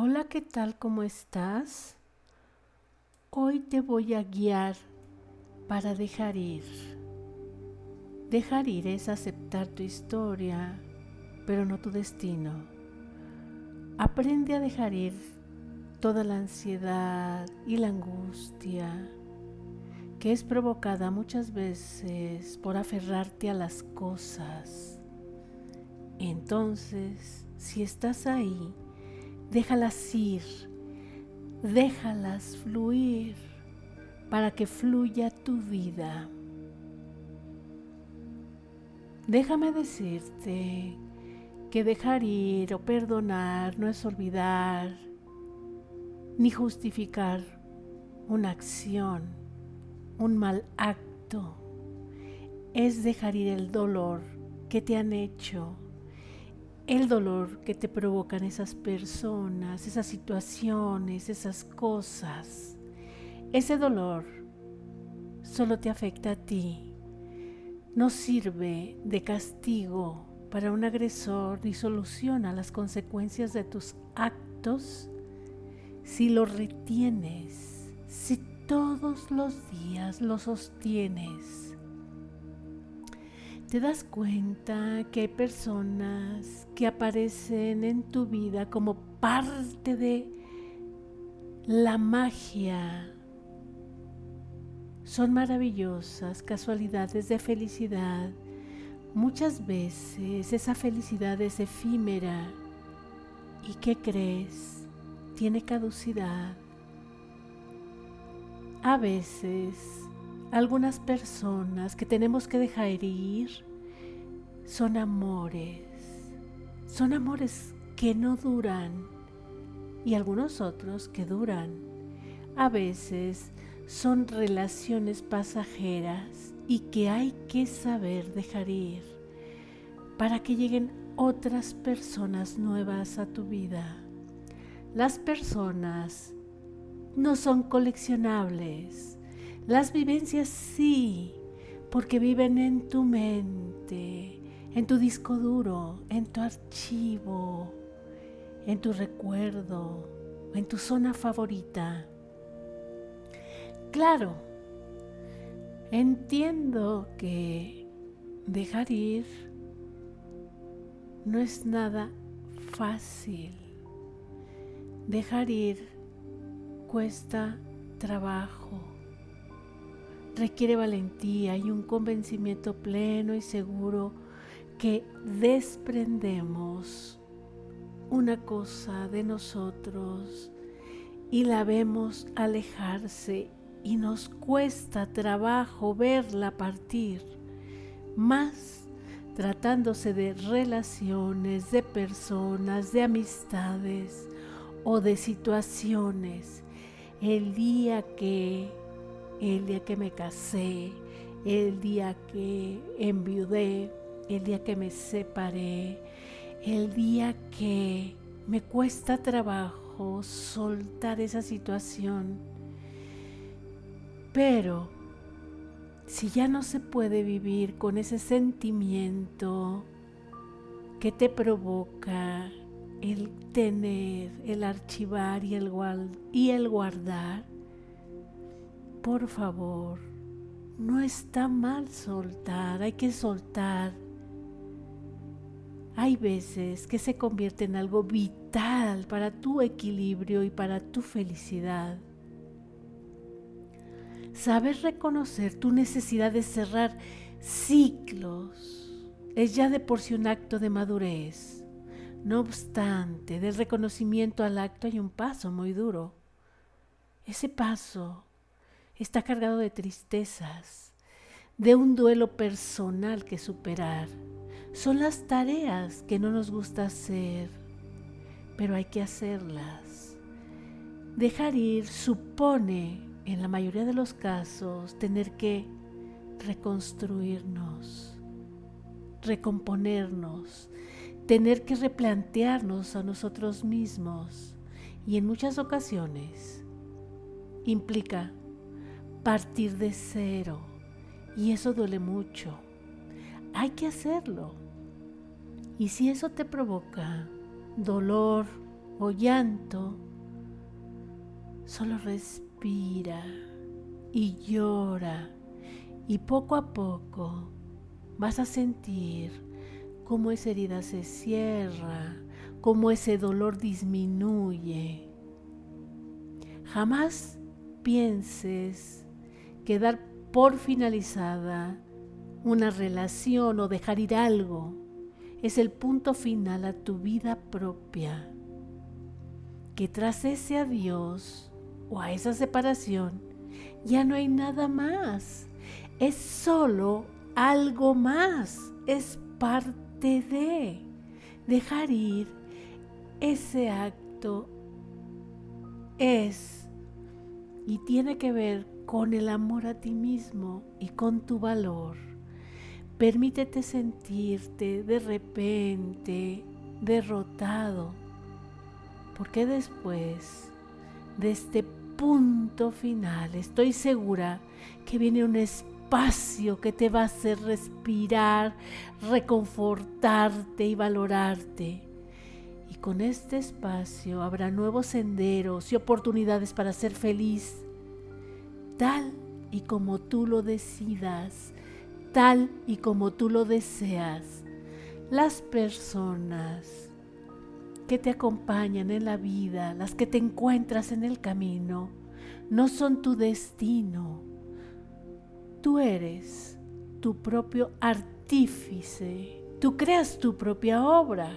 Hola, ¿qué tal? ¿Cómo estás? Hoy te voy a guiar para dejar ir. Dejar ir es aceptar tu historia, pero no tu destino. Aprende a dejar ir toda la ansiedad y la angustia que es provocada muchas veces por aferrarte a las cosas. Entonces, si estás ahí, déjalas ir, déjalas fluir para que fluya tu vida. Déjame decirte que dejar ir o perdonar no es olvidar ni justificar una acción, un mal acto. Es dejar ir el dolor que te han hecho el dolor que te provocan esas personas, esas situaciones, esas cosas. Ese dolor solo te afecta a ti. No sirve de castigo para un agresor ni soluciona las consecuencias de tus actos si lo retienes, si todos los días lo sostienes te das cuenta que hay personas que aparecen en tu vida como parte de la magia. Son maravillosas casualidades de felicidad. Muchas veces esa felicidad es efímera. ¿Y qué crees? Tiene caducidad. A veces algunas personas que tenemos que dejar ir son amores, son amores que no duran y algunos otros que duran. A veces son relaciones pasajeras y que hay que saber dejar ir para que lleguen otras personas nuevas a tu vida. Las personas no son coleccionables las vivencias sí, porque viven en tu mente, en tu disco duro, en tu archivo, en tu recuerdo, en tu zona favorita. Claro, entiendo que dejar ir no es nada fácil. Dejar ir cuesta trabajo requiere valentía y un convencimiento pleno y seguro que desprendemos una cosa de nosotros y la vemos alejarse y nos cuesta trabajo verla partir, más tratándose de relaciones, de personas, de amistades o de situaciones. El día que el día que me casé, el día que enviudé, el día que me separé, el día que me cuesta trabajo soltar esa situación. Pero si ya no se puede vivir con ese sentimiento que te provoca el tener, el archivar y el, y el guardar, por favor, no está mal soltar, hay que soltar. Hay veces que se convierte en algo vital para tu equilibrio y para tu felicidad. Saber reconocer tu necesidad de cerrar ciclos es ya de por sí un acto de madurez. No obstante, del reconocimiento al acto hay un paso muy duro. Ese paso está cargado de tristezas, de un duelo personal que superar. Son las tareas que no nos gusta hacer, pero hay que hacerlas. Dejar ir supone, en la mayoría de los casos, tener que reconstruirnos, recomponernos, tener que replantearnos a nosotros mismos y en muchas ocasiones implica partir de cero. Y eso duele mucho. Hay que hacerlo. Y si eso te provoca dolor o llanto, solo respira y llora y poco a poco vas a sentir cómo esa herida se cierra, cómo ese dolor disminuye. Jamás pienses que dar por finalizada una relación o dejar ir algo es el punto final a tu vida propia. Que tras ese adiós o a esa separación ya no hay nada más. Es solo algo más. Es parte de dejar ir ese acto. Es y tiene que ver con el amor a ti mismo y con tu valor. Permítete sentirte de repente derrotado, porque después de este punto final estoy segura que viene un espacio que te va a hacer respirar, reconfortarte y valorarte. Y con este espacio habrá nuevos senderos y oportunidades para ser feliz, tal y como tú lo decidas tal y como tú lo deseas. Las personas que te acompañan en la vida, las que te encuentras en el camino, no son tu destino. Tú eres tu propio artífice. Tú creas tu propia obra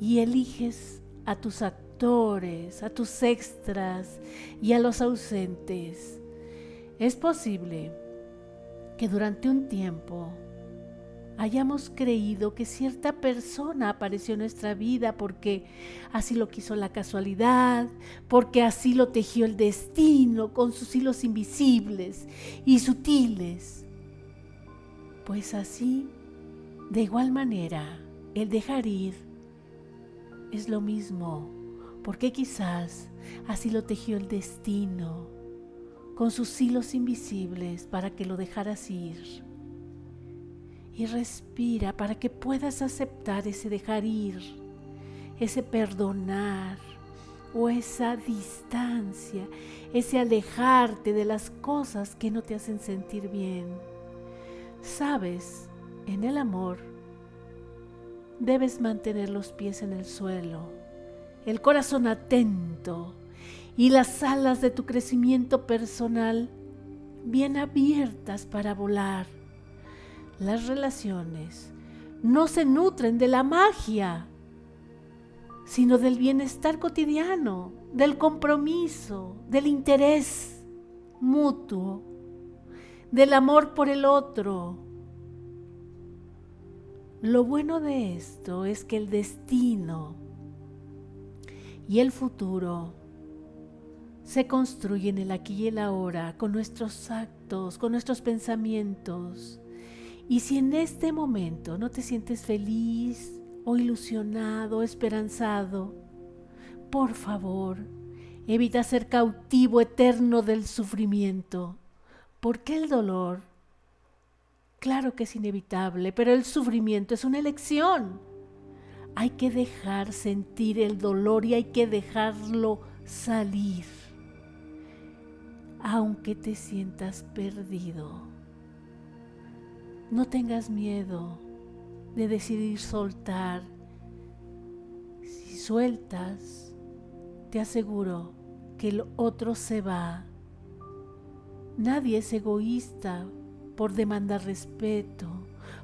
y eliges a tus actores, a tus extras y a los ausentes. Es posible que durante un tiempo hayamos creído que cierta persona apareció en nuestra vida porque así lo quiso la casualidad, porque así lo tejió el destino con sus hilos invisibles y sutiles. Pues así, de igual manera, el dejar ir es lo mismo, porque quizás así lo tejió el destino con sus hilos invisibles para que lo dejaras ir. Y respira para que puedas aceptar ese dejar ir, ese perdonar o esa distancia, ese alejarte de las cosas que no te hacen sentir bien. Sabes, en el amor debes mantener los pies en el suelo, el corazón atento, y las alas de tu crecimiento personal bien abiertas para volar. Las relaciones no se nutren de la magia, sino del bienestar cotidiano, del compromiso, del interés mutuo, del amor por el otro. Lo bueno de esto es que el destino y el futuro se construye en el aquí y el ahora, con nuestros actos, con nuestros pensamientos. Y si en este momento no te sientes feliz o ilusionado esperanzado, por favor, evita ser cautivo eterno del sufrimiento, porque el dolor, claro que es inevitable, pero el sufrimiento es una elección. Hay que dejar sentir el dolor y hay que dejarlo salir aunque te sientas perdido. No tengas miedo de decidir soltar. Si sueltas, te aseguro que el otro se va. Nadie es egoísta por demandar respeto,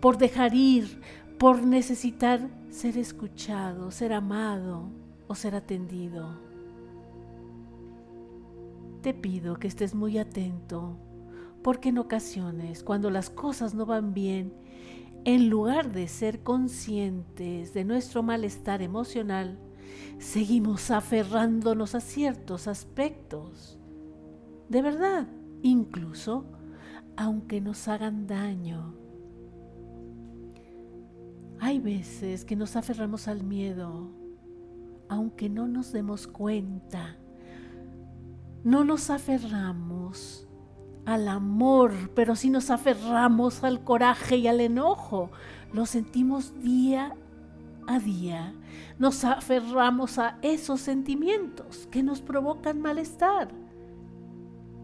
por dejar ir, por necesitar ser escuchado, ser amado o ser atendido te pido que estés muy atento, porque en ocasiones, cuando las cosas no van bien, en lugar de ser conscientes de nuestro malestar emocional, seguimos aferrándonos a ciertos aspectos. De verdad, incluso aunque nos hagan daño. Hay veces que nos aferramos al miedo, aunque no nos demos cuenta no nos aferramos al amor, pero sí nos aferramos al coraje y al enojo. Lo sentimos día a día nos aferramos a esos sentimientos que nos provocan malestar.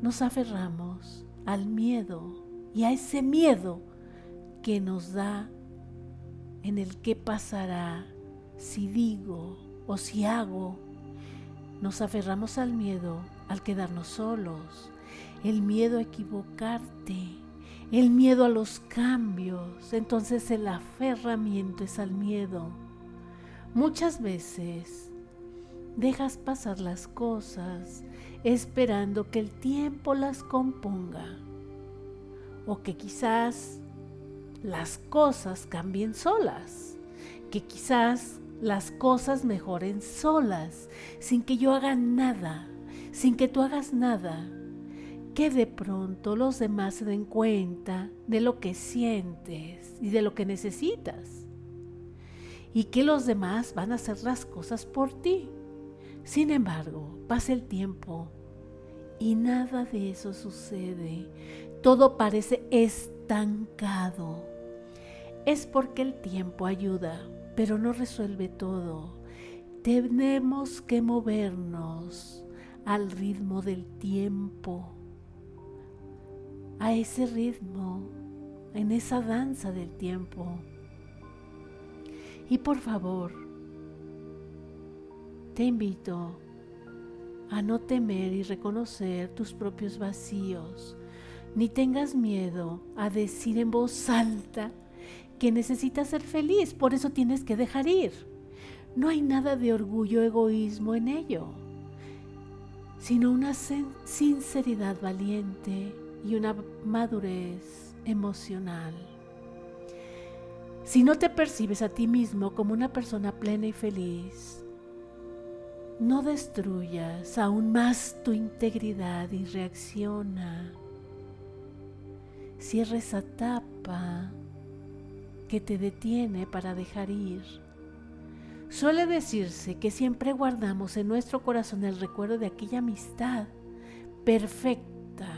Nos aferramos al miedo y a ese miedo que nos da en el qué pasará si digo o si hago. Nos aferramos al miedo al quedarnos solos, el miedo a equivocarte, el miedo a los cambios. Entonces el aferramiento es al miedo. Muchas veces dejas pasar las cosas esperando que el tiempo las componga o que quizás las cosas cambien solas, que quizás las cosas mejoren solas, sin que yo haga nada, sin que tú hagas nada, que de pronto los demás se den cuenta de lo que sientes y de lo que necesitas, y que los demás van a hacer las cosas por ti. Sin embargo, pasa el tiempo y nada de eso sucede. Todo parece estancado. Es porque el tiempo ayuda, pero no resuelve todo. Tenemos que movernos al ritmo del tiempo, a ese ritmo, en esa danza del tiempo. Y por favor, te invito a no temer y reconocer tus propios vacíos, ni tengas miedo a decir en voz alta que necesitas ser feliz, por eso tienes que dejar ir. No hay nada de orgullo, egoísmo en ello, sino una sinceridad valiente y una madurez emocional. Si no te percibes a ti mismo como una persona plena y feliz, no destruyas aún más tu integridad y reacciona. Cierra esa tapa que te detiene para dejar ir. Suele decirse que siempre guardamos en nuestro corazón el recuerdo de aquella amistad perfecta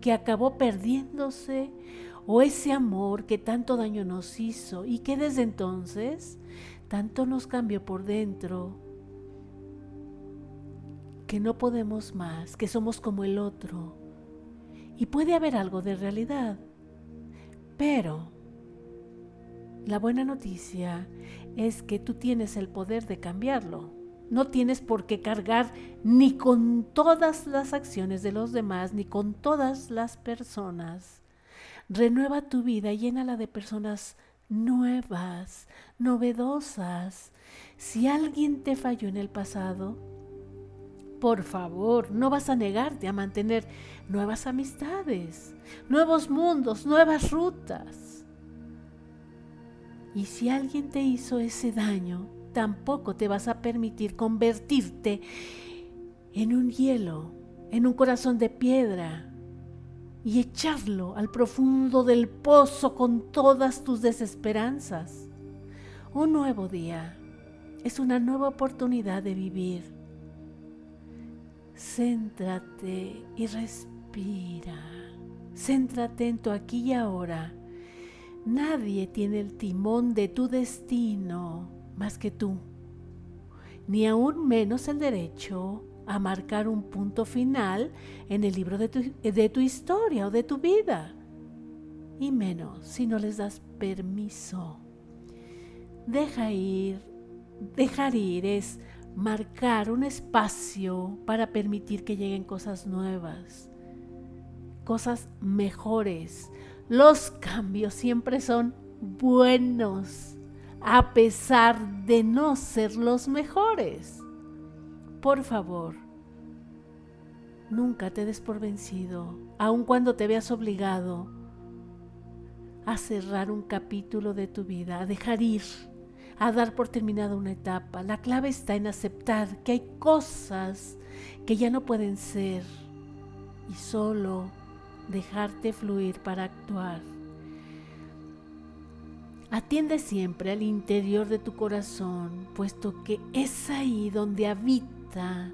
que acabó perdiéndose o ese amor que tanto daño nos hizo y que desde entonces tanto nos cambió por dentro que no podemos más, que somos como el otro. Y puede haber algo de realidad. Pero la buena noticia es que tú tienes el poder de cambiarlo. No tienes por qué cargar ni con todas las acciones de los demás, ni con todas las personas. Renueva tu vida llénala de personas nuevas, novedosas. Si alguien te falló en el pasado, por favor, no vas a negarte a mantener nuevas amistades, nuevos mundos, nuevas rutas. Y si alguien te hizo ese daño, tampoco te vas a permitir convertirte en un hielo, en un corazón de piedra y echarlo al profundo del pozo con todas tus desesperanzas. Un nuevo día es una nueva oportunidad de vivir Céntrate y respira. Céntrate en tu aquí y ahora. Nadie tiene el timón de tu destino más que tú, ni aún menos el derecho a marcar un punto final en el libro de tu, historia o de tu vida, y menos si no les das permiso. Deja ir, dejar ir es marcar un espacio para permitir que lleguen cosas nuevas, cosas mejores. Los cambios siempre son buenos, a pesar de no ser los mejores. Por favor, nunca te des por vencido, aun cuando te veas obligado a cerrar un capítulo de tu vida, a dejar ir a dar por terminada una etapa. La clave está en aceptar que hay cosas que ya no pueden ser y solo dejarte fluir para actuar. Atiende siempre al interior de tu corazón, puesto que es ahí donde habita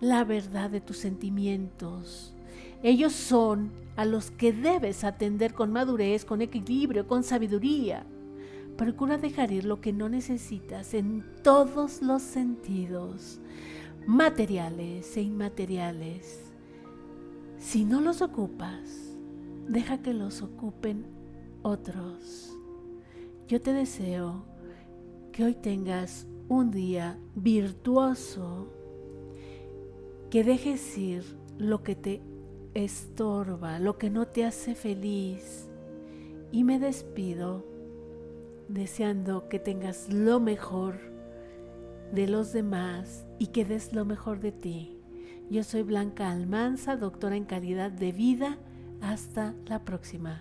la verdad de tus sentimientos. Ellos son a los que debes atender con madurez, con equilibrio, con sabiduría Procura dejar ir lo que no necesitas en todos los sentidos, materiales e inmateriales. Si no los ocupas, deja que los ocupen otros. Yo te deseo que hoy tengas un día virtuoso, que dejes ir lo que te estorba, lo que no te hace feliz. Y me despido deseando que tengas lo mejor de los demás y que des lo mejor de ti. Yo soy Blanca Almanza, doctora en calidad de vida. Hasta la próxima.